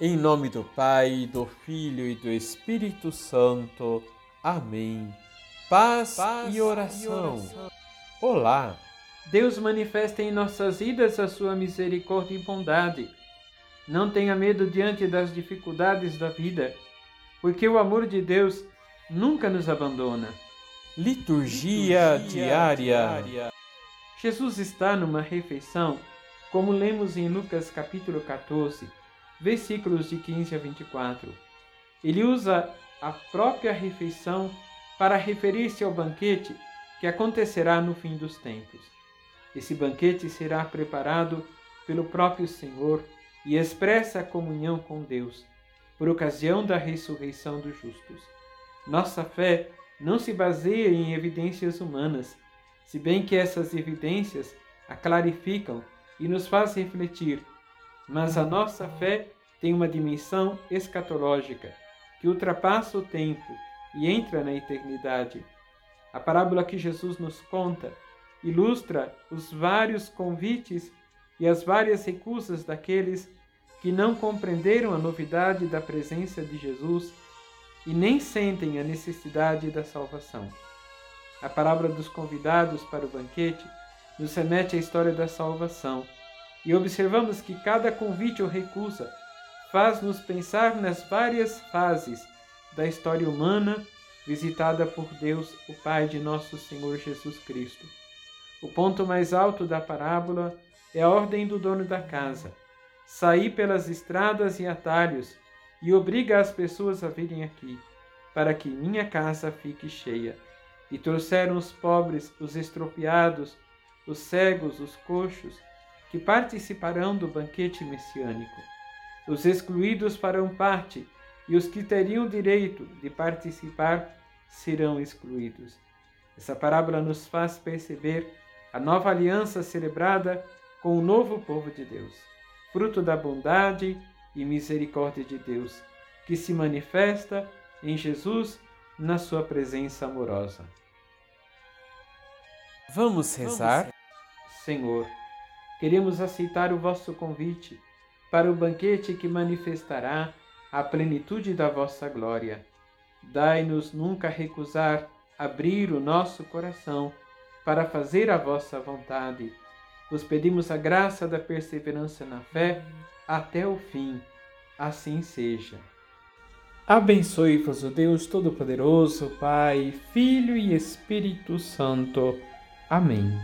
Em nome do Pai, do Filho e do Espírito Santo. Amém. Paz, Paz e, oração. e oração. Olá. Deus manifesta em nossas vidas a sua misericórdia e bondade. Não tenha medo diante das dificuldades da vida, porque o amor de Deus nunca nos abandona. Liturgia, Liturgia diária. diária. Jesus está numa refeição, como lemos em Lucas capítulo 14 versículos de 15 a 24. Ele usa a própria refeição para referir-se ao banquete que acontecerá no fim dos tempos. Esse banquete será preparado pelo próprio Senhor e expressa a comunhão com Deus, por ocasião da ressurreição dos justos. Nossa fé não se baseia em evidências humanas, se bem que essas evidências a clarificam e nos faz refletir, mas a nossa fé tem uma dimensão escatológica que ultrapassa o tempo e entra na eternidade. A parábola que Jesus nos conta ilustra os vários convites e as várias recusas daqueles que não compreenderam a novidade da presença de Jesus e nem sentem a necessidade da salvação. A parábola dos convidados para o banquete nos remete à história da salvação e observamos que cada convite ou recusa faz-nos pensar nas várias fases da história humana visitada por Deus, o Pai de nosso Senhor Jesus Cristo. O ponto mais alto da parábola é a ordem do dono da casa: sair pelas estradas e atalhos e obriga as pessoas a virem aqui, para que minha casa fique cheia. E trouxeram os pobres, os estropiados, os cegos, os coxos, que participarão do banquete messiânico. Os excluídos farão parte, e os que teriam direito de participar serão excluídos. Essa parábola nos faz perceber a nova aliança celebrada com o novo povo de Deus, fruto da bondade e misericórdia de Deus, que se manifesta em Jesus na sua presença amorosa. Vamos rezar? Senhor, queremos aceitar o vosso convite para o banquete que manifestará a plenitude da vossa glória. Dai-nos nunca recusar abrir o nosso coração para fazer a vossa vontade. Vos pedimos a graça da perseverança na fé até o fim. Assim seja. Abençoe-vos o Deus Todo-Poderoso, Pai, Filho e Espírito Santo. Amém.